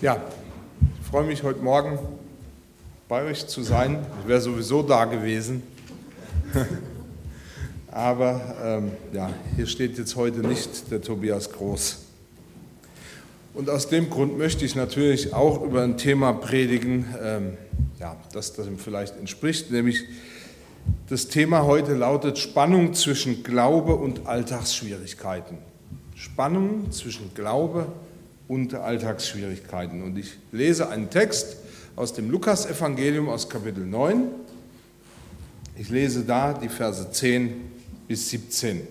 Ja, ich freue mich heute Morgen bei euch zu sein. Ich wäre sowieso da gewesen. Aber ähm, ja, hier steht jetzt heute nicht der Tobias Groß. Und aus dem Grund möchte ich natürlich auch über ein Thema predigen, ähm, ja, das, ihm vielleicht entspricht, nämlich das Thema heute lautet Spannung zwischen Glaube und Alltagsschwierigkeiten. Spannung zwischen Glaube und Alltagsschwierigkeiten. Und ich lese einen Text aus dem Lukasevangelium aus Kapitel 9. Ich lese da die Verse 10 bis 17.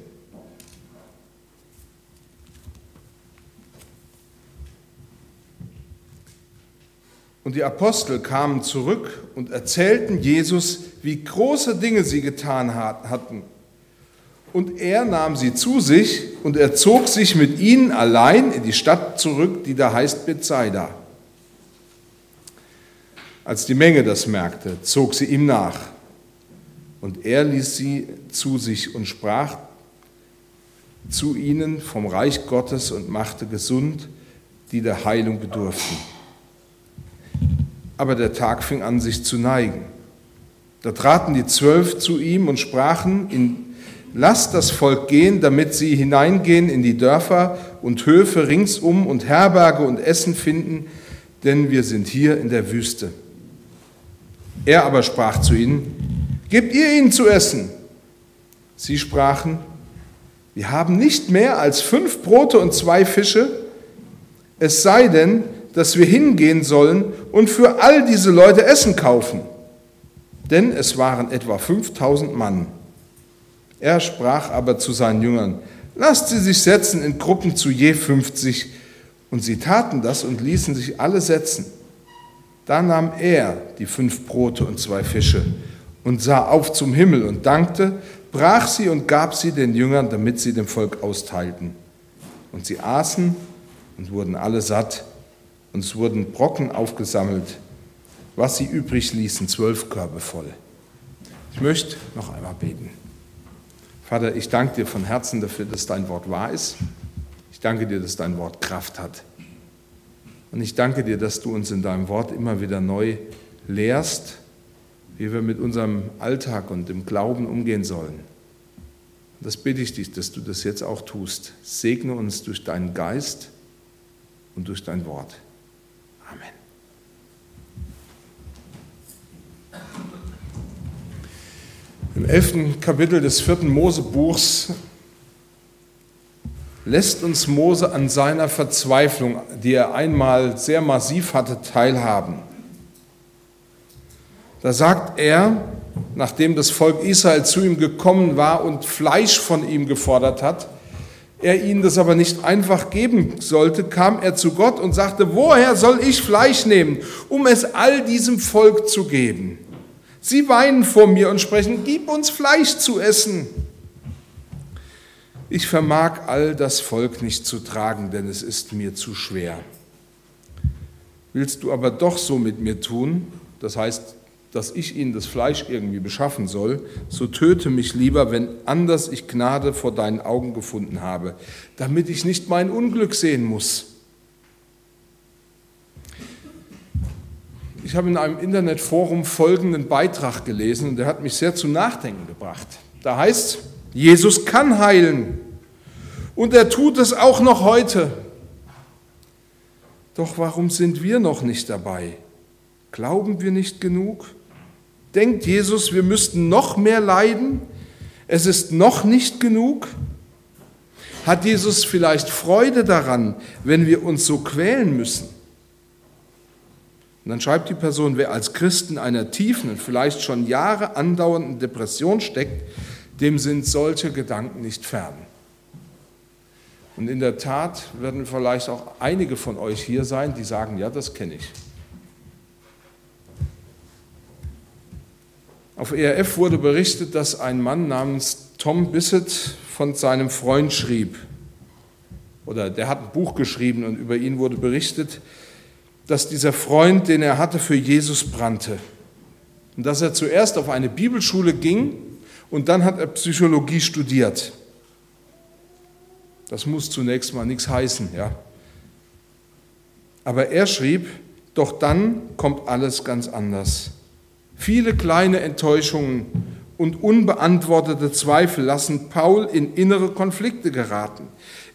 Und die Apostel kamen zurück und erzählten Jesus, wie große Dinge sie getan hatten. Und er nahm sie zu sich und er zog sich mit ihnen allein in die Stadt zurück, die da heißt Bethsaida. Als die Menge das merkte, zog sie ihm nach. Und er ließ sie zu sich und sprach zu ihnen vom Reich Gottes und machte gesund, die der Heilung bedurften aber der Tag fing an, sich zu neigen. Da traten die Zwölf zu ihm und sprachen, in, lasst das Volk gehen, damit sie hineingehen in die Dörfer und Höfe ringsum und Herberge und Essen finden, denn wir sind hier in der Wüste. Er aber sprach zu ihnen, gebt ihr ihnen zu essen. Sie sprachen, wir haben nicht mehr als fünf Brote und zwei Fische, es sei denn, dass wir hingehen sollen und für all diese Leute Essen kaufen. Denn es waren etwa 5000 Mann. Er sprach aber zu seinen Jüngern, lasst sie sich setzen in Gruppen zu je 50. Und sie taten das und ließen sich alle setzen. Da nahm er die fünf Brote und zwei Fische und sah auf zum Himmel und dankte, brach sie und gab sie den Jüngern, damit sie dem Volk austeilten. Und sie aßen und wurden alle satt und es wurden Brocken aufgesammelt, was sie übrig ließen, zwölf Körbe voll. Ich möchte noch einmal beten. Vater, ich danke dir von Herzen dafür, dass dein Wort wahr ist. Ich danke dir, dass dein Wort Kraft hat. Und ich danke dir, dass du uns in deinem Wort immer wieder neu lehrst, wie wir mit unserem Alltag und dem Glauben umgehen sollen. Das bitte ich dich, dass du das jetzt auch tust. Segne uns durch deinen Geist und durch dein Wort. Amen. Im elften Kapitel des vierten Mosebuchs lässt uns Mose an seiner Verzweiflung, die er einmal sehr massiv hatte, teilhaben. Da sagt er, nachdem das Volk Israel zu ihm gekommen war und Fleisch von ihm gefordert hat, er ihnen das aber nicht einfach geben sollte, kam er zu Gott und sagte, woher soll ich Fleisch nehmen, um es all diesem Volk zu geben? Sie weinen vor mir und sprechen, gib uns Fleisch zu essen. Ich vermag all das Volk nicht zu tragen, denn es ist mir zu schwer. Willst du aber doch so mit mir tun, das heißt dass ich ihnen das Fleisch irgendwie beschaffen soll, so töte mich lieber, wenn anders ich Gnade vor deinen Augen gefunden habe, damit ich nicht mein Unglück sehen muss. Ich habe in einem Internetforum folgenden Beitrag gelesen und der hat mich sehr zum Nachdenken gebracht. Da heißt, Jesus kann heilen und er tut es auch noch heute. Doch warum sind wir noch nicht dabei? Glauben wir nicht genug? Denkt Jesus, wir müssten noch mehr leiden? Es ist noch nicht genug? Hat Jesus vielleicht Freude daran, wenn wir uns so quälen müssen? Und dann schreibt die Person, wer als Christ in einer tiefen und vielleicht schon Jahre andauernden Depression steckt, dem sind solche Gedanken nicht fern. Und in der Tat werden vielleicht auch einige von euch hier sein, die sagen, ja, das kenne ich. Auf ERF wurde berichtet, dass ein Mann namens Tom Bissett von seinem Freund schrieb. Oder der hat ein Buch geschrieben und über ihn wurde berichtet, dass dieser Freund, den er hatte, für Jesus brannte. Und dass er zuerst auf eine Bibelschule ging und dann hat er Psychologie studiert. Das muss zunächst mal nichts heißen, ja. Aber er schrieb, doch dann kommt alles ganz anders. Viele kleine Enttäuschungen und unbeantwortete Zweifel lassen Paul in innere Konflikte geraten.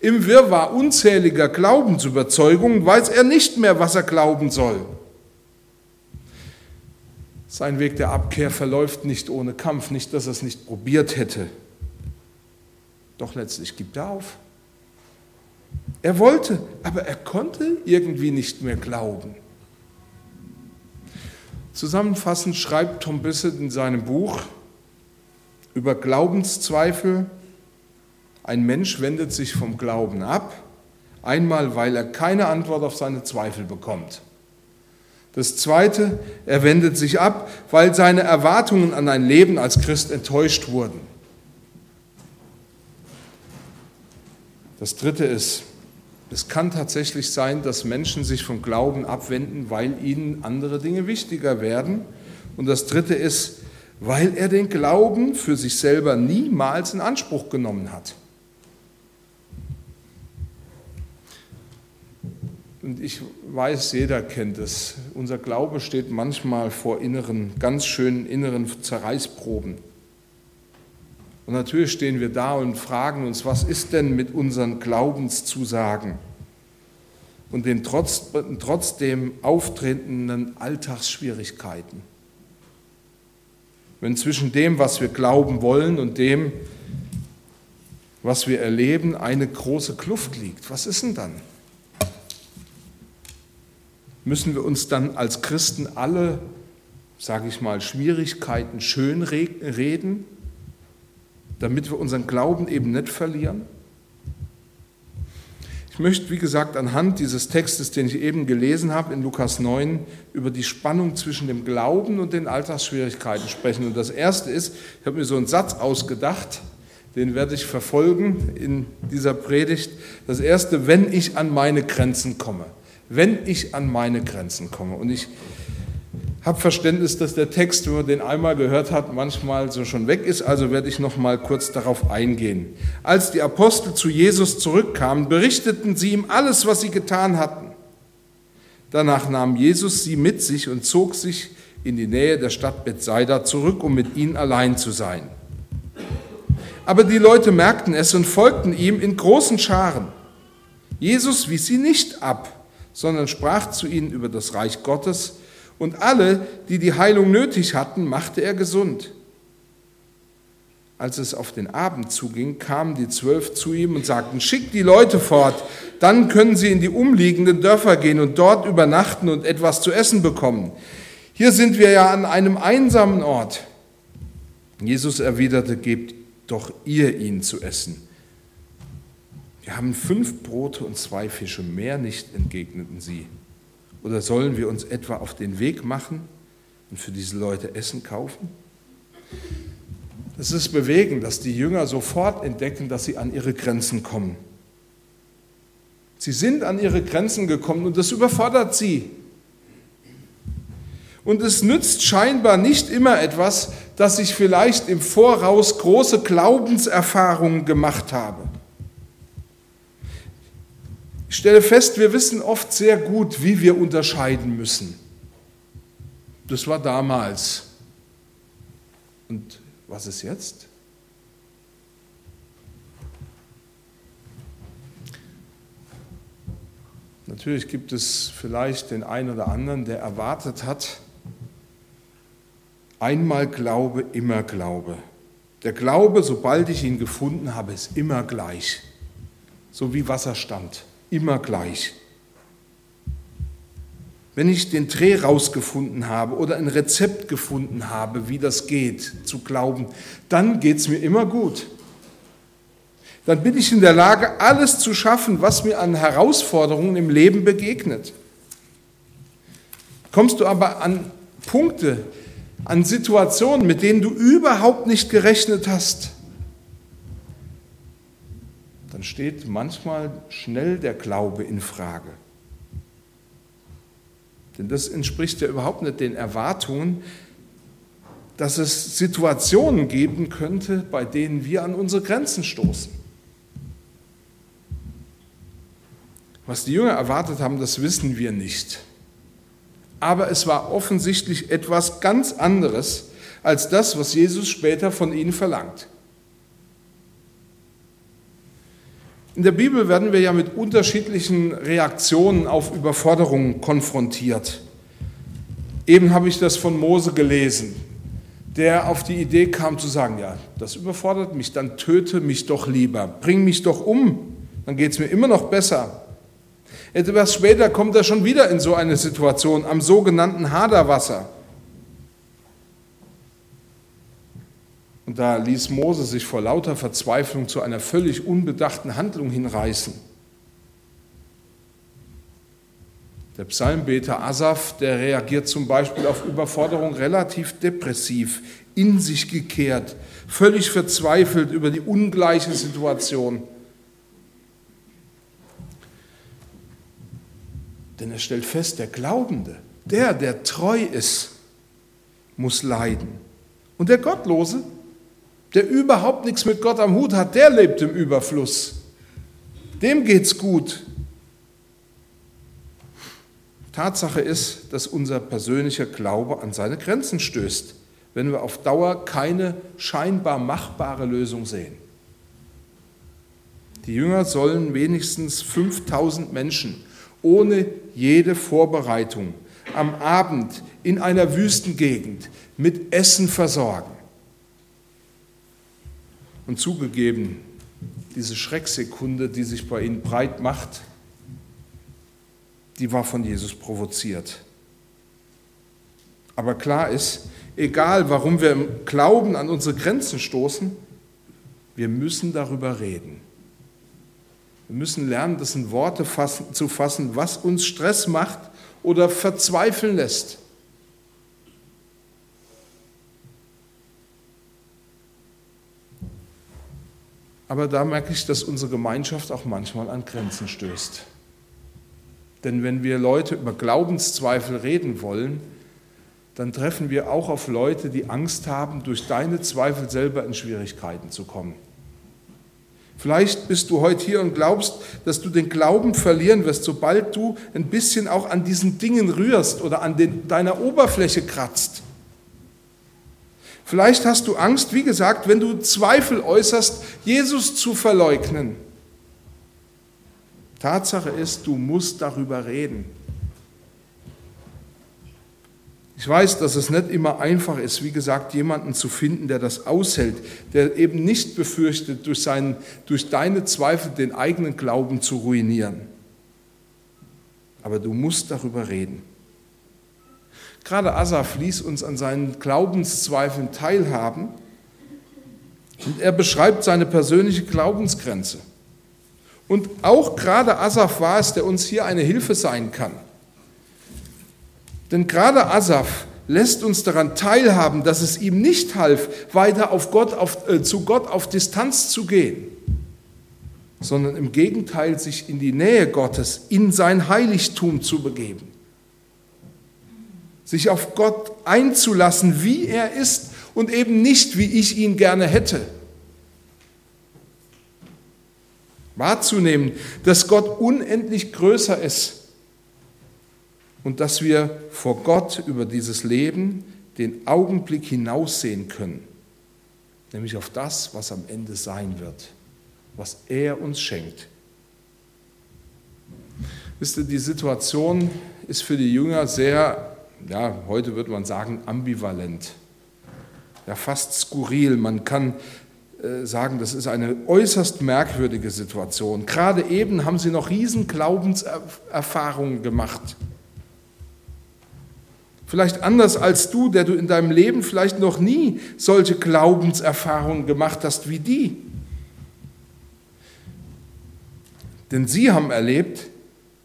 Im Wirrwarr unzähliger Glaubensüberzeugungen weiß er nicht mehr, was er glauben soll. Sein Weg der Abkehr verläuft nicht ohne Kampf, nicht, dass er es nicht probiert hätte. Doch letztlich gibt er auf. Er wollte, aber er konnte irgendwie nicht mehr glauben. Zusammenfassend schreibt Tom Bissett in seinem Buch über Glaubenszweifel, ein Mensch wendet sich vom Glauben ab, einmal weil er keine Antwort auf seine Zweifel bekommt. Das Zweite, er wendet sich ab, weil seine Erwartungen an ein Leben als Christ enttäuscht wurden. Das Dritte ist, es kann tatsächlich sein, dass Menschen sich vom Glauben abwenden, weil ihnen andere Dinge wichtiger werden. Und das Dritte ist, weil er den Glauben für sich selber niemals in Anspruch genommen hat. Und ich weiß, jeder kennt es. Unser Glaube steht manchmal vor inneren, ganz schönen inneren Zerreißproben. Und natürlich stehen wir da und fragen uns, was ist denn mit unseren Glaubenszusagen und den trotz, trotzdem auftretenden Alltagsschwierigkeiten? Wenn zwischen dem, was wir glauben wollen und dem, was wir erleben, eine große Kluft liegt, was ist denn dann? Müssen wir uns dann als Christen alle, sage ich mal, Schwierigkeiten schön reden? damit wir unseren Glauben eben nicht verlieren? Ich möchte, wie gesagt, anhand dieses Textes, den ich eben gelesen habe in Lukas 9, über die Spannung zwischen dem Glauben und den Alltagsschwierigkeiten sprechen. Und das Erste ist, ich habe mir so einen Satz ausgedacht, den werde ich verfolgen in dieser Predigt. Das Erste, wenn ich an meine Grenzen komme. Wenn ich an meine Grenzen komme. Und ich habe Verständnis, dass der Text, wenn man den einmal gehört hat, manchmal so schon weg ist, also werde ich noch mal kurz darauf eingehen. Als die Apostel zu Jesus zurückkamen, berichteten sie ihm alles, was sie getan hatten. Danach nahm Jesus sie mit sich und zog sich in die Nähe der Stadt Bethsaida zurück, um mit ihnen allein zu sein. Aber die Leute merkten es und folgten ihm in großen Scharen. Jesus wies sie nicht ab, sondern sprach zu ihnen über das Reich Gottes und alle, die die Heilung nötig hatten, machte er gesund. Als es auf den Abend zuging, kamen die Zwölf zu ihm und sagten, schickt die Leute fort, dann können sie in die umliegenden Dörfer gehen und dort übernachten und etwas zu essen bekommen. Hier sind wir ja an einem einsamen Ort. Jesus erwiderte, gebt doch ihr ihnen zu essen. Wir haben fünf Brote und zwei Fische, mehr nicht, entgegneten sie. Oder sollen wir uns etwa auf den Weg machen und für diese Leute Essen kaufen? Es ist bewegend, dass die Jünger sofort entdecken, dass sie an ihre Grenzen kommen. Sie sind an ihre Grenzen gekommen und das überfordert sie. Und es nützt scheinbar nicht immer etwas, dass ich vielleicht im Voraus große Glaubenserfahrungen gemacht habe. Ich stelle fest, wir wissen oft sehr gut, wie wir unterscheiden müssen. Das war damals. Und was ist jetzt? Natürlich gibt es vielleicht den einen oder anderen, der erwartet hat, einmal Glaube, immer Glaube. Der Glaube, sobald ich ihn gefunden habe, ist immer gleich, so wie Wasserstand immer gleich. Wenn ich den Dreh rausgefunden habe oder ein Rezept gefunden habe, wie das geht, zu glauben, dann geht es mir immer gut. Dann bin ich in der Lage, alles zu schaffen, was mir an Herausforderungen im Leben begegnet. Kommst du aber an Punkte, an Situationen, mit denen du überhaupt nicht gerechnet hast, dann steht manchmal schnell der Glaube in Frage. Denn das entspricht ja überhaupt nicht den Erwartungen, dass es Situationen geben könnte, bei denen wir an unsere Grenzen stoßen. Was die Jünger erwartet haben, das wissen wir nicht. Aber es war offensichtlich etwas ganz anderes als das, was Jesus später von ihnen verlangt. In der Bibel werden wir ja mit unterschiedlichen Reaktionen auf Überforderungen konfrontiert. Eben habe ich das von Mose gelesen, der auf die Idee kam zu sagen, ja, das überfordert mich, dann töte mich doch lieber, bring mich doch um, dann geht es mir immer noch besser. Etwas später kommt er schon wieder in so eine Situation am sogenannten Haderwasser. Und da ließ Mose sich vor lauter Verzweiflung zu einer völlig unbedachten Handlung hinreißen. Der Psalmbeter Asaf, der reagiert zum Beispiel auf Überforderung relativ depressiv, in sich gekehrt, völlig verzweifelt über die ungleiche Situation. Denn er stellt fest, der Glaubende, der, der treu ist, muss leiden. Und der Gottlose, der überhaupt nichts mit Gott am Hut hat, der lebt im Überfluss. Dem geht's gut. Tatsache ist, dass unser persönlicher Glaube an seine Grenzen stößt, wenn wir auf Dauer keine scheinbar machbare Lösung sehen. Die Jünger sollen wenigstens 5000 Menschen ohne jede Vorbereitung am Abend in einer Wüstengegend mit Essen versorgen. Und zugegeben, diese Schrecksekunde, die sich bei ihnen breit macht, die war von Jesus provoziert. Aber klar ist, egal warum wir im Glauben an unsere Grenzen stoßen, wir müssen darüber reden. Wir müssen lernen, das in Worte fassen, zu fassen, was uns Stress macht oder verzweifeln lässt. Aber da merke ich, dass unsere Gemeinschaft auch manchmal an Grenzen stößt. Denn wenn wir Leute über Glaubenszweifel reden wollen, dann treffen wir auch auf Leute, die Angst haben, durch deine Zweifel selber in Schwierigkeiten zu kommen. Vielleicht bist du heute hier und glaubst, dass du den Glauben verlieren wirst, sobald du ein bisschen auch an diesen Dingen rührst oder an den, deiner Oberfläche kratzt. Vielleicht hast du Angst, wie gesagt, wenn du Zweifel äußerst, Jesus zu verleugnen. Tatsache ist, du musst darüber reden. Ich weiß, dass es nicht immer einfach ist, wie gesagt, jemanden zu finden, der das aushält, der eben nicht befürchtet, durch, seinen, durch deine Zweifel den eigenen Glauben zu ruinieren. Aber du musst darüber reden. Gerade Asaf ließ uns an seinen Glaubenszweifeln teilhaben und er beschreibt seine persönliche Glaubensgrenze. Und auch gerade Asaf war es, der uns hier eine Hilfe sein kann. Denn gerade Asaf lässt uns daran teilhaben, dass es ihm nicht half, weiter auf Gott, auf, äh, zu Gott auf Distanz zu gehen, sondern im Gegenteil sich in die Nähe Gottes, in sein Heiligtum zu begeben sich auf Gott einzulassen, wie er ist und eben nicht, wie ich ihn gerne hätte. Wahrzunehmen, dass Gott unendlich größer ist und dass wir vor Gott über dieses Leben den Augenblick hinaussehen können, nämlich auf das, was am Ende sein wird, was er uns schenkt. Wisst ihr, die Situation ist für die Jünger sehr ja, heute würde man sagen, ambivalent, ja, fast skurril. Man kann äh, sagen, das ist eine äußerst merkwürdige Situation. Gerade eben haben sie noch riesen Glaubenserfahrungen gemacht. Vielleicht anders als du, der du in deinem Leben vielleicht noch nie solche Glaubenserfahrungen gemacht hast wie die. Denn sie haben erlebt,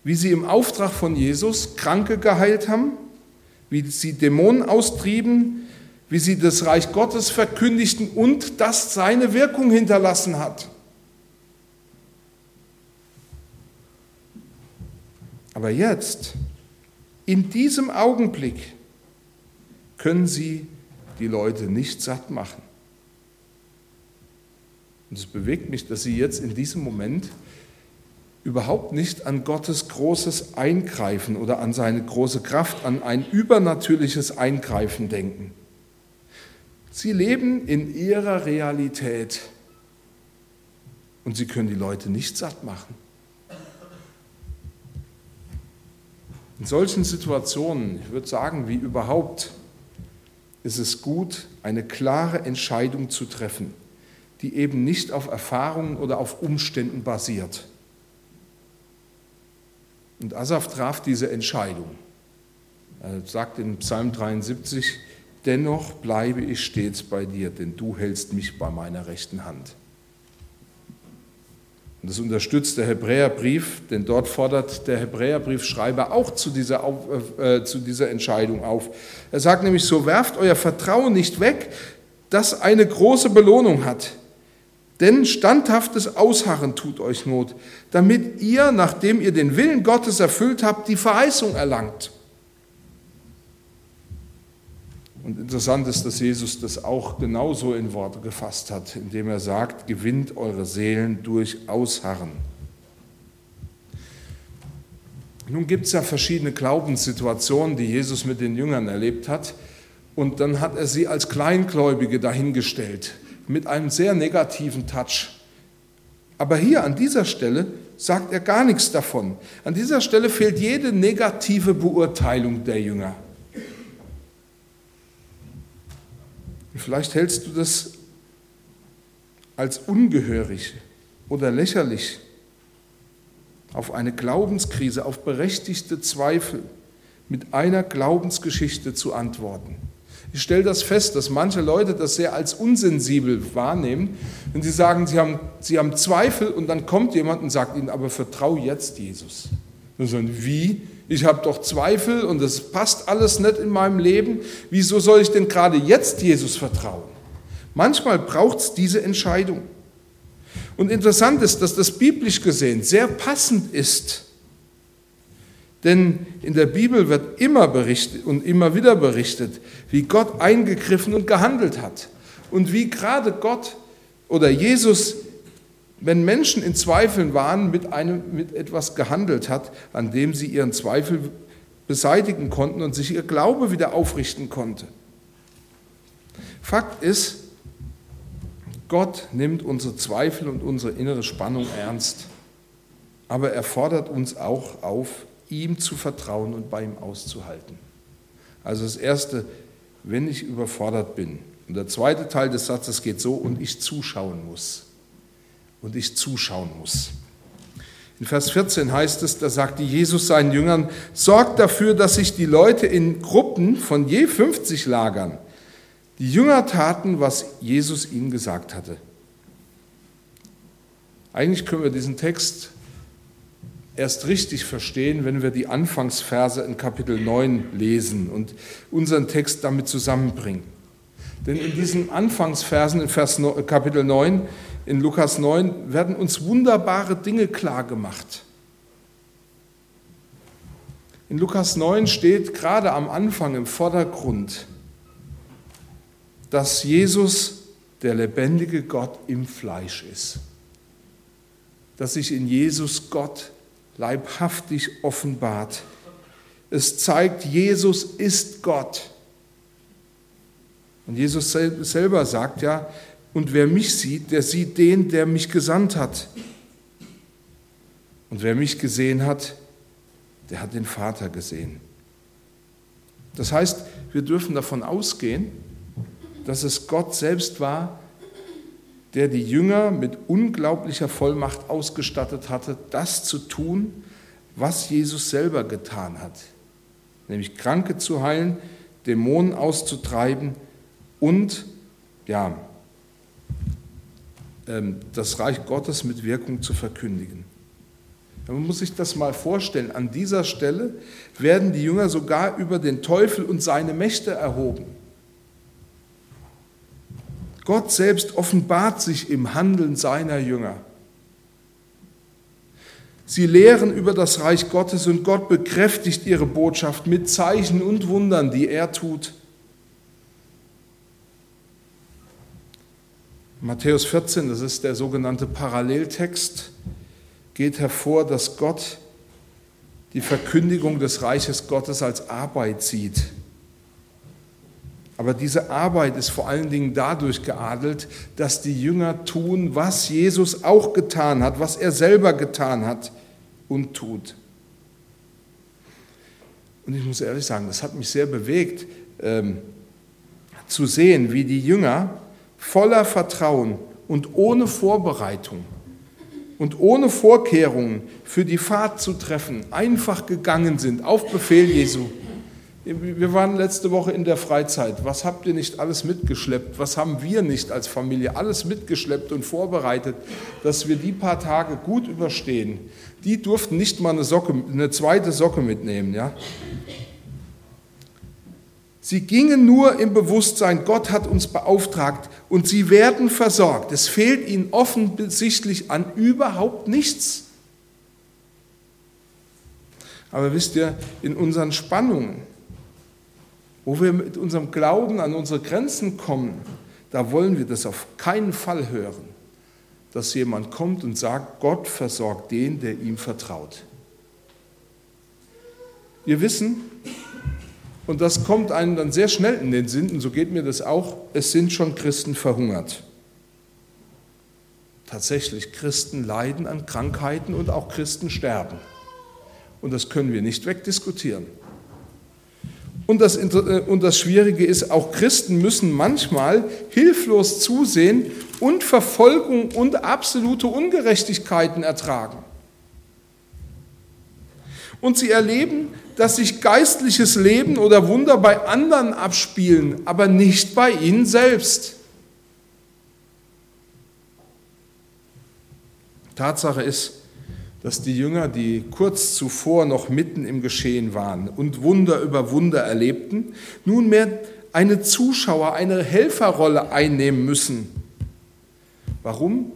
wie sie im Auftrag von Jesus Kranke geheilt haben, wie sie Dämonen austrieben, wie sie das Reich Gottes verkündigten und das seine Wirkung hinterlassen hat. Aber jetzt, in diesem Augenblick, können sie die Leute nicht satt machen. Und es bewegt mich, dass sie jetzt in diesem Moment überhaupt nicht an Gottes großes Eingreifen oder an seine große Kraft, an ein übernatürliches Eingreifen denken. Sie leben in ihrer Realität und sie können die Leute nicht satt machen. In solchen Situationen, ich würde sagen, wie überhaupt, ist es gut, eine klare Entscheidung zu treffen, die eben nicht auf Erfahrungen oder auf Umständen basiert. Und Asaf traf diese Entscheidung. Er sagt in Psalm 73, dennoch bleibe ich stets bei dir, denn du hältst mich bei meiner rechten Hand. Und das unterstützt der Hebräerbrief, denn dort fordert der Hebräerbriefschreiber auch zu dieser, äh, zu dieser Entscheidung auf. Er sagt nämlich so, werft euer Vertrauen nicht weg, das eine große Belohnung hat. Denn standhaftes Ausharren tut euch Not, damit ihr, nachdem ihr den Willen Gottes erfüllt habt, die Verheißung erlangt. Und interessant ist, dass Jesus das auch genauso in Worte gefasst hat, indem er sagt, gewinnt eure Seelen durch Ausharren. Nun gibt es ja verschiedene Glaubenssituationen, die Jesus mit den Jüngern erlebt hat. Und dann hat er sie als Kleingläubige dahingestellt, mit einem sehr negativen Touch. Aber hier an dieser Stelle sagt er gar nichts davon. An dieser Stelle fehlt jede negative Beurteilung der Jünger. Vielleicht hältst du das als ungehörig oder lächerlich auf eine Glaubenskrise, auf berechtigte Zweifel mit einer Glaubensgeschichte zu antworten. Ich stelle das fest, dass manche Leute das sehr als unsensibel wahrnehmen, wenn sie sagen, sie haben, sie haben Zweifel und dann kommt jemand und sagt ihnen, aber vertraue jetzt Jesus. Dann sagen, wie? Ich habe doch Zweifel und es passt alles nicht in meinem Leben. Wieso soll ich denn gerade jetzt Jesus vertrauen? Manchmal braucht es diese Entscheidung. Und interessant ist, dass das biblisch gesehen sehr passend ist. Denn in der Bibel wird immer berichtet und immer wieder berichtet, wie Gott eingegriffen und gehandelt hat. Und wie gerade Gott oder Jesus wenn Menschen in Zweifeln waren, mit, einem, mit etwas gehandelt hat, an dem sie ihren Zweifel beseitigen konnten und sich ihr Glaube wieder aufrichten konnte. Fakt ist, Gott nimmt unsere Zweifel und unsere innere Spannung ernst, aber er fordert uns auch auf, ihm zu vertrauen und bei ihm auszuhalten. Also das Erste, wenn ich überfordert bin. Und der zweite Teil des Satzes geht so, und ich zuschauen muss und ich zuschauen muss. In Vers 14 heißt es, da sagte Jesus seinen Jüngern, sorgt dafür, dass sich die Leute in Gruppen von je 50 lagern. Die Jünger taten, was Jesus ihnen gesagt hatte. Eigentlich können wir diesen Text erst richtig verstehen, wenn wir die Anfangsverse in Kapitel 9 lesen und unseren Text damit zusammenbringen. Denn in diesen Anfangsversen in Vers Kapitel 9 in Lukas 9 werden uns wunderbare Dinge klar gemacht. In Lukas 9 steht gerade am Anfang im Vordergrund, dass Jesus der lebendige Gott im Fleisch ist. Dass sich in Jesus Gott leibhaftig offenbart. Es zeigt, Jesus ist Gott. Und Jesus selber sagt ja, und wer mich sieht, der sieht den, der mich gesandt hat. Und wer mich gesehen hat, der hat den Vater gesehen. Das heißt, wir dürfen davon ausgehen, dass es Gott selbst war, der die Jünger mit unglaublicher Vollmacht ausgestattet hatte, das zu tun, was Jesus selber getan hat, nämlich Kranke zu heilen, Dämonen auszutreiben und ja, ähm, das Reich Gottes mit Wirkung zu verkündigen. Man muss sich das mal vorstellen. An dieser Stelle werden die Jünger sogar über den Teufel und seine Mächte erhoben. Gott selbst offenbart sich im Handeln seiner Jünger. Sie lehren über das Reich Gottes und Gott bekräftigt ihre Botschaft mit Zeichen und Wundern, die er tut. Matthäus 14, das ist der sogenannte Paralleltext, geht hervor, dass Gott die Verkündigung des Reiches Gottes als Arbeit sieht. Aber diese Arbeit ist vor allen Dingen dadurch geadelt, dass die Jünger tun, was Jesus auch getan hat, was er selber getan hat und tut. Und ich muss ehrlich sagen, das hat mich sehr bewegt, ähm, zu sehen, wie die Jünger voller Vertrauen und ohne Vorbereitung und ohne Vorkehrungen für die Fahrt zu treffen, einfach gegangen sind, auf Befehl Jesu. Wir waren letzte Woche in der Freizeit. Was habt ihr nicht alles mitgeschleppt? Was haben wir nicht als Familie alles mitgeschleppt und vorbereitet, dass wir die paar Tage gut überstehen? Die durften nicht mal eine, Socke, eine zweite Socke mitnehmen. Ja? Sie gingen nur im Bewusstsein, Gott hat uns beauftragt und sie werden versorgt. Es fehlt ihnen offensichtlich an überhaupt nichts. Aber wisst ihr, in unseren Spannungen, wo wir mit unserem Glauben an unsere Grenzen kommen, da wollen wir das auf keinen Fall hören, dass jemand kommt und sagt, Gott versorgt den, der ihm vertraut. Wir wissen, und das kommt einem dann sehr schnell in den Sinn, und so geht mir das auch, es sind schon Christen verhungert. Tatsächlich, Christen leiden an Krankheiten und auch Christen sterben. Und das können wir nicht wegdiskutieren. Und das, äh, und das Schwierige ist, auch Christen müssen manchmal hilflos zusehen und Verfolgung und absolute Ungerechtigkeiten ertragen. Und sie erleben dass sich geistliches Leben oder Wunder bei anderen abspielen, aber nicht bei ihnen selbst. Tatsache ist, dass die Jünger, die kurz zuvor noch mitten im Geschehen waren und Wunder über Wunder erlebten, nunmehr eine Zuschauer, eine Helferrolle einnehmen müssen. Warum?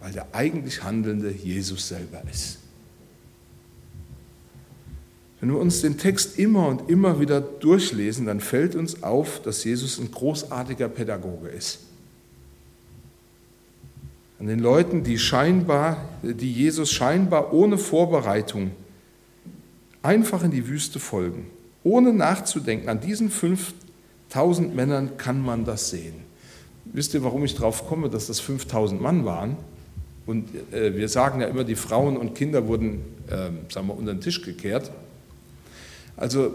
Weil der eigentlich Handelnde Jesus selber ist. Wenn wir uns den Text immer und immer wieder durchlesen, dann fällt uns auf, dass Jesus ein großartiger Pädagoge ist. An den Leuten, die scheinbar, die Jesus scheinbar ohne Vorbereitung einfach in die Wüste folgen, ohne nachzudenken, an diesen 5000 Männern kann man das sehen. Wisst ihr, warum ich darauf komme, dass das 5000 Mann waren? Und äh, wir sagen ja immer, die Frauen und Kinder wurden, äh, sagen wir, unter den Tisch gekehrt. Also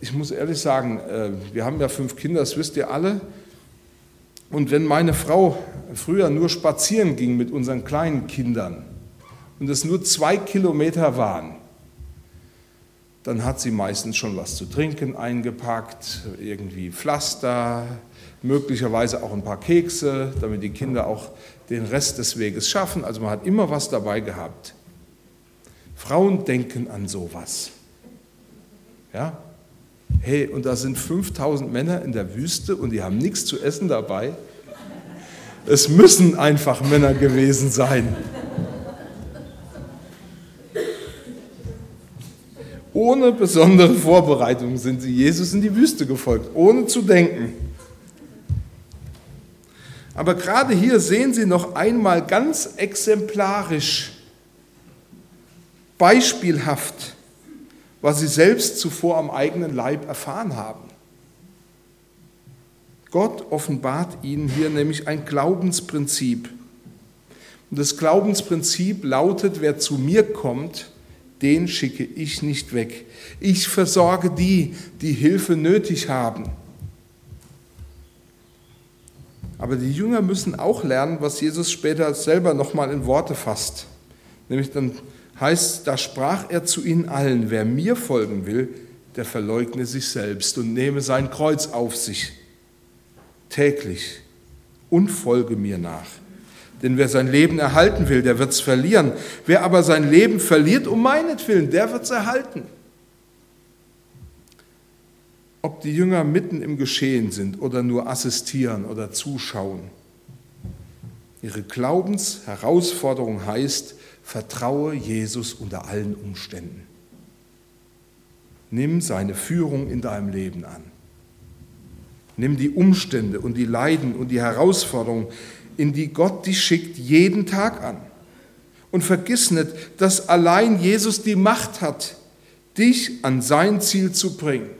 ich muss ehrlich sagen, äh, wir haben ja fünf Kinder, das wisst ihr alle. Und wenn meine Frau früher nur spazieren ging mit unseren kleinen Kindern und es nur zwei Kilometer waren, dann hat sie meistens schon was zu trinken eingepackt, irgendwie Pflaster, möglicherweise auch ein paar Kekse, damit die Kinder auch den Rest des Weges schaffen. Also man hat immer was dabei gehabt. Frauen denken an sowas. Ja? Hey, und da sind 5000 Männer in der Wüste und die haben nichts zu essen dabei. Es müssen einfach Männer gewesen sein. Ohne besondere Vorbereitung sind sie Jesus in die Wüste gefolgt, ohne zu denken. Aber gerade hier sehen Sie noch einmal ganz exemplarisch, beispielhaft, was sie selbst zuvor am eigenen Leib erfahren haben. Gott offenbart ihnen hier nämlich ein Glaubensprinzip. Und das Glaubensprinzip lautet, wer zu mir kommt, den schicke ich nicht weg. Ich versorge die, die Hilfe nötig haben. Aber die Jünger müssen auch lernen, was Jesus später selber nochmal in Worte fasst. Nämlich dann heißt, da sprach er zu ihnen allen, wer mir folgen will, der verleugne sich selbst und nehme sein Kreuz auf sich täglich und folge mir nach. Denn wer sein Leben erhalten will, der wird es verlieren. Wer aber sein Leben verliert um meinetwillen, der wird es erhalten. Ob die Jünger mitten im Geschehen sind oder nur assistieren oder zuschauen. Ihre Glaubensherausforderung heißt, Vertraue Jesus unter allen Umständen. Nimm seine Führung in deinem Leben an. Nimm die Umstände und die Leiden und die Herausforderungen, in die Gott dich schickt, jeden Tag an. Und vergiss nicht, dass allein Jesus die Macht hat, dich an sein Ziel zu bringen.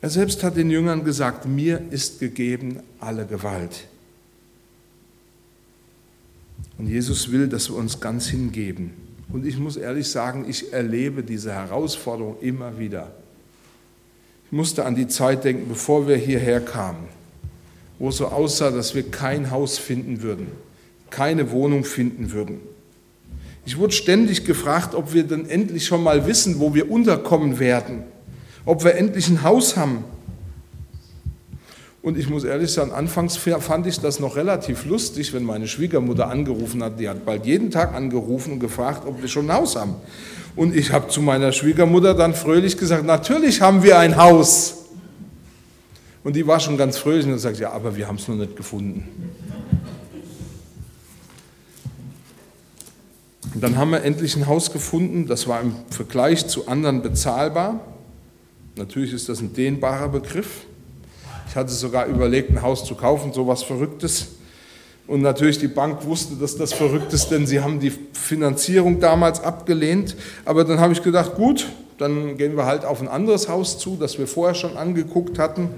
Er selbst hat den Jüngern gesagt, mir ist gegeben alle Gewalt. Und Jesus will, dass wir uns ganz hingeben. Und ich muss ehrlich sagen, ich erlebe diese Herausforderung immer wieder. Ich musste an die Zeit denken, bevor wir hierher kamen, wo es so aussah, dass wir kein Haus finden würden, keine Wohnung finden würden. Ich wurde ständig gefragt, ob wir dann endlich schon mal wissen, wo wir unterkommen werden, ob wir endlich ein Haus haben. Und ich muss ehrlich sagen, anfangs fand ich das noch relativ lustig, wenn meine Schwiegermutter angerufen hat. Die hat bald jeden Tag angerufen und gefragt, ob wir schon ein Haus haben. Und ich habe zu meiner Schwiegermutter dann fröhlich gesagt, natürlich haben wir ein Haus. Und die war schon ganz fröhlich und sagt, ja, aber wir haben es noch nicht gefunden. Und dann haben wir endlich ein Haus gefunden, das war im Vergleich zu anderen bezahlbar. Natürlich ist das ein dehnbarer Begriff. Ich hatte sogar überlegt, ein Haus zu kaufen, so was Verrücktes. Und natürlich die Bank wusste, dass das verrückt ist, denn sie haben die Finanzierung damals abgelehnt. Aber dann habe ich gedacht, gut, dann gehen wir halt auf ein anderes Haus zu, das wir vorher schon angeguckt hatten.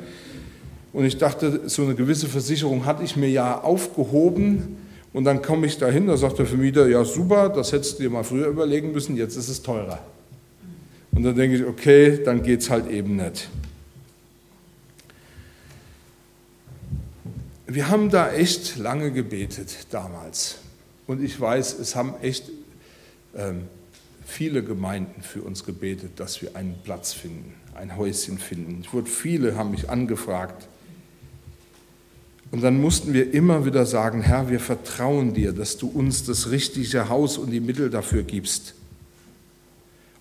Und ich dachte, so eine gewisse Versicherung hatte ich mir ja aufgehoben. Und dann komme ich dahin, da sagt der Vermieter, ja super, das hättest du dir mal früher überlegen müssen, jetzt ist es teurer. Und dann denke ich, okay, dann geht es halt eben nicht. Wir haben da echt lange gebetet damals. Und ich weiß, es haben echt ähm, viele Gemeinden für uns gebetet, dass wir einen Platz finden, ein Häuschen finden. Ich wurde, viele haben mich angefragt. Und dann mussten wir immer wieder sagen, Herr, wir vertrauen dir, dass du uns das richtige Haus und die Mittel dafür gibst.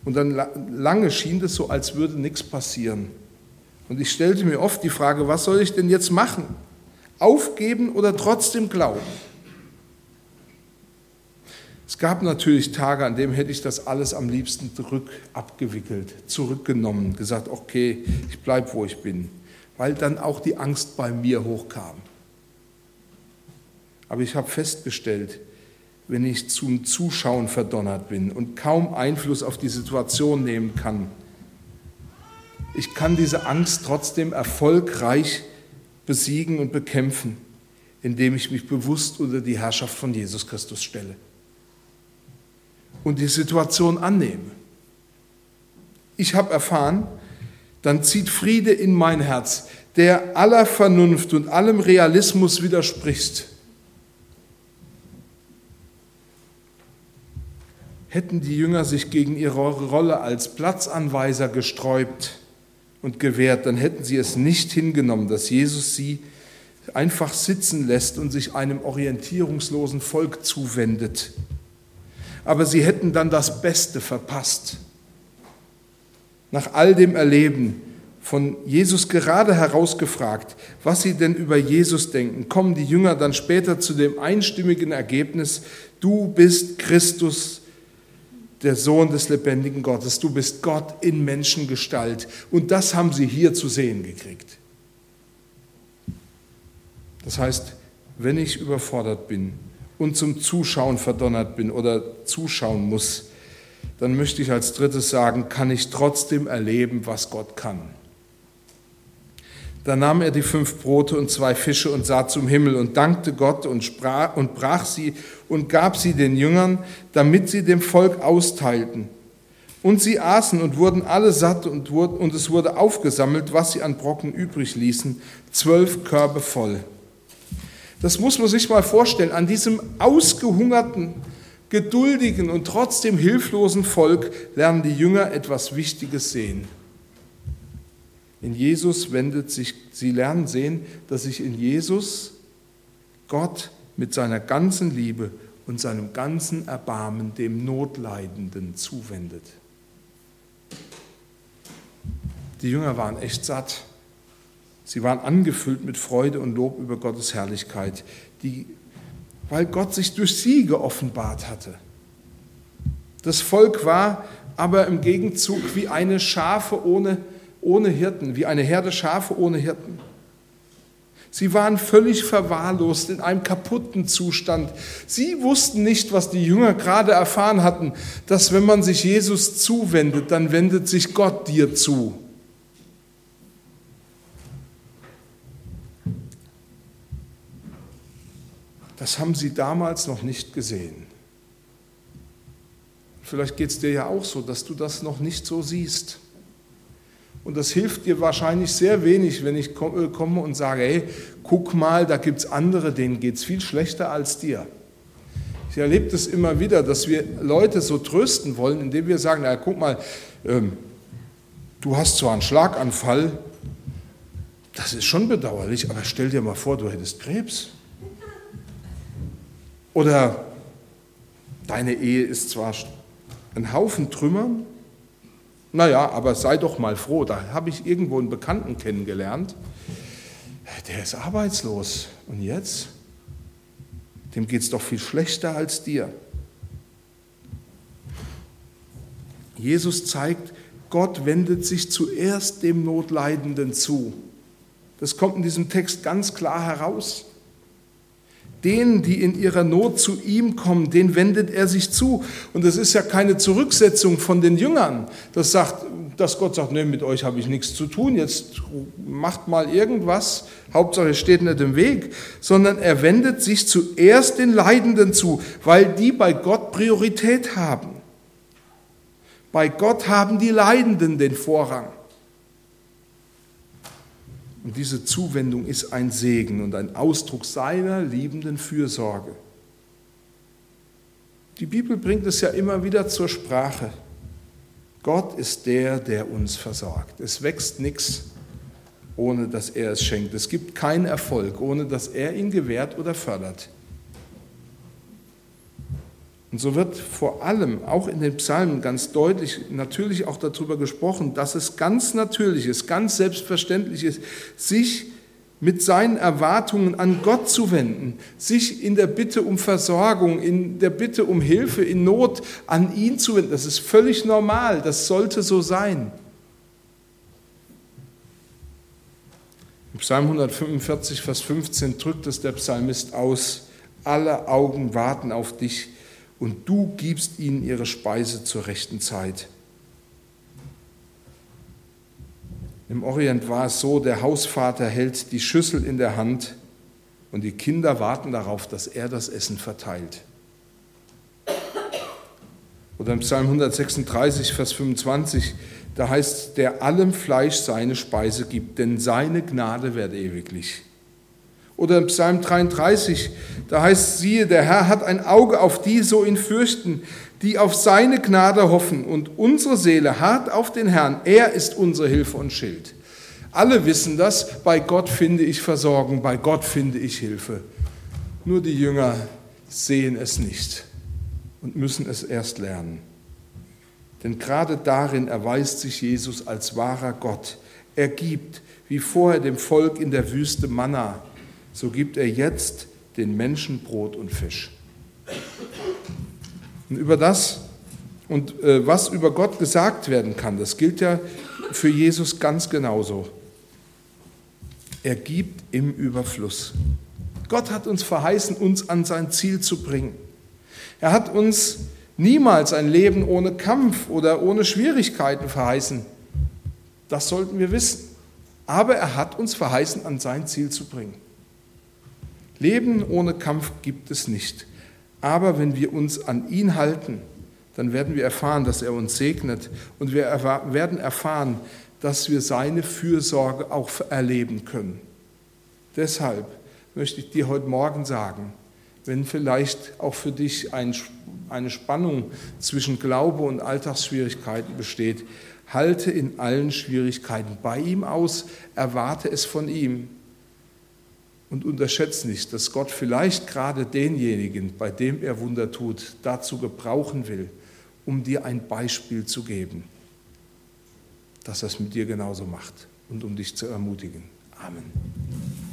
Und dann lange schien es so, als würde nichts passieren. Und ich stellte mir oft die Frage, was soll ich denn jetzt machen? Aufgeben oder trotzdem glauben? Es gab natürlich Tage, an denen hätte ich das alles am liebsten zurück abgewickelt, zurückgenommen, gesagt, okay, ich bleibe, wo ich bin, weil dann auch die Angst bei mir hochkam. Aber ich habe festgestellt, wenn ich zum Zuschauen verdonnert bin und kaum Einfluss auf die Situation nehmen kann, ich kann diese Angst trotzdem erfolgreich besiegen und bekämpfen, indem ich mich bewusst unter die Herrschaft von Jesus Christus stelle und die Situation annehme. Ich habe erfahren, dann zieht Friede in mein Herz, der aller Vernunft und allem Realismus widerspricht. Hätten die Jünger sich gegen ihre Rolle als Platzanweiser gesträubt, und gewährt, dann hätten sie es nicht hingenommen, dass Jesus sie einfach sitzen lässt und sich einem orientierungslosen Volk zuwendet. Aber sie hätten dann das Beste verpasst. Nach all dem Erleben von Jesus gerade herausgefragt, was sie denn über Jesus denken, kommen die Jünger dann später zu dem einstimmigen Ergebnis, du bist Christus, der Sohn des lebendigen Gottes. Du bist Gott in Menschengestalt. Und das haben sie hier zu sehen gekriegt. Das heißt, wenn ich überfordert bin und zum Zuschauen verdonnert bin oder zuschauen muss, dann möchte ich als drittes sagen, kann ich trotzdem erleben, was Gott kann. Da nahm er die fünf Brote und zwei Fische und sah zum Himmel und dankte Gott und, sprach, und brach sie und gab sie den Jüngern, damit sie dem Volk austeilten. Und sie aßen und wurden alle satt und, und es wurde aufgesammelt, was sie an Brocken übrig ließen, zwölf Körbe voll. Das muss man sich mal vorstellen. An diesem ausgehungerten, geduldigen und trotzdem hilflosen Volk lernen die Jünger etwas Wichtiges sehen. In Jesus wendet sich, sie lernen sehen, dass sich in Jesus Gott mit seiner ganzen Liebe und seinem ganzen Erbarmen dem Notleidenden zuwendet. Die Jünger waren echt satt. Sie waren angefüllt mit Freude und Lob über Gottes Herrlichkeit, die, weil Gott sich durch sie geoffenbart hatte. Das Volk war aber im Gegenzug wie eine Schafe ohne ohne Hirten, wie eine Herde Schafe ohne Hirten. Sie waren völlig verwahrlost in einem kaputten Zustand. Sie wussten nicht, was die Jünger gerade erfahren hatten, dass wenn man sich Jesus zuwendet, dann wendet sich Gott dir zu. Das haben sie damals noch nicht gesehen. Vielleicht geht es dir ja auch so, dass du das noch nicht so siehst. Und das hilft dir wahrscheinlich sehr wenig, wenn ich äh, komme und sage, hey, guck mal, da gibt es andere, denen geht es viel schlechter als dir. Ich erlebe das immer wieder, dass wir Leute so trösten wollen, indem wir sagen, na guck mal, ähm, du hast zwar einen Schlaganfall, das ist schon bedauerlich, aber stell dir mal vor, du hättest Krebs. Oder deine Ehe ist zwar ein Haufen Trümmer, naja, aber sei doch mal froh, da habe ich irgendwo einen Bekannten kennengelernt, der ist arbeitslos. Und jetzt? Dem geht es doch viel schlechter als dir. Jesus zeigt, Gott wendet sich zuerst dem Notleidenden zu. Das kommt in diesem Text ganz klar heraus. Denen, die in ihrer Not zu ihm kommen, den wendet er sich zu. Und das ist ja keine Zurücksetzung von den Jüngern. Das sagt, dass Gott sagt, nee, mit euch habe ich nichts zu tun, jetzt macht mal irgendwas, Hauptsache es steht nicht im Weg, sondern er wendet sich zuerst den Leidenden zu, weil die bei Gott Priorität haben. Bei Gott haben die Leidenden den Vorrang. Und diese Zuwendung ist ein Segen und ein Ausdruck seiner liebenden Fürsorge. Die Bibel bringt es ja immer wieder zur Sprache. Gott ist der, der uns versorgt. Es wächst nichts, ohne dass er es schenkt. Es gibt keinen Erfolg, ohne dass er ihn gewährt oder fördert. Und so wird vor allem auch in den Psalmen ganz deutlich natürlich auch darüber gesprochen, dass es ganz natürlich ist, ganz selbstverständlich ist, sich mit seinen Erwartungen an Gott zu wenden, sich in der Bitte um Versorgung, in der Bitte um Hilfe, in Not an ihn zu wenden. Das ist völlig normal, das sollte so sein. Im Psalm 145, Vers 15 drückt es der Psalmist aus, alle Augen warten auf dich, und du gibst ihnen ihre Speise zur rechten Zeit. Im Orient war es so, der Hausvater hält die Schüssel in der Hand und die Kinder warten darauf, dass er das Essen verteilt. Oder im Psalm 136, Vers 25, da heißt, der allem Fleisch seine Speise gibt, denn seine Gnade wird ewiglich. Oder im Psalm 33, da heißt, siehe, der Herr hat ein Auge auf die, so ihn fürchten, die auf seine Gnade hoffen. Und unsere Seele hart auf den Herrn. Er ist unsere Hilfe und Schild. Alle wissen das. Bei Gott finde ich Versorgung, bei Gott finde ich Hilfe. Nur die Jünger sehen es nicht und müssen es erst lernen. Denn gerade darin erweist sich Jesus als wahrer Gott. Er gibt, wie vorher dem Volk in der Wüste Manna, so gibt er jetzt den Menschen Brot und Fisch. Und über das und äh, was über Gott gesagt werden kann, das gilt ja für Jesus ganz genauso. Er gibt im Überfluss. Gott hat uns verheißen, uns an sein Ziel zu bringen. Er hat uns niemals ein Leben ohne Kampf oder ohne Schwierigkeiten verheißen. Das sollten wir wissen. Aber er hat uns verheißen, an sein Ziel zu bringen. Leben ohne Kampf gibt es nicht. Aber wenn wir uns an ihn halten, dann werden wir erfahren, dass er uns segnet und wir werden erfahren, dass wir seine Fürsorge auch erleben können. Deshalb möchte ich dir heute Morgen sagen, wenn vielleicht auch für dich eine Spannung zwischen Glaube und Alltagsschwierigkeiten besteht, halte in allen Schwierigkeiten bei ihm aus, erwarte es von ihm und unterschätze nicht, dass Gott vielleicht gerade denjenigen, bei dem er Wunder tut, dazu gebrauchen will, um dir ein Beispiel zu geben, dass er es mit dir genauso macht und um dich zu ermutigen. Amen.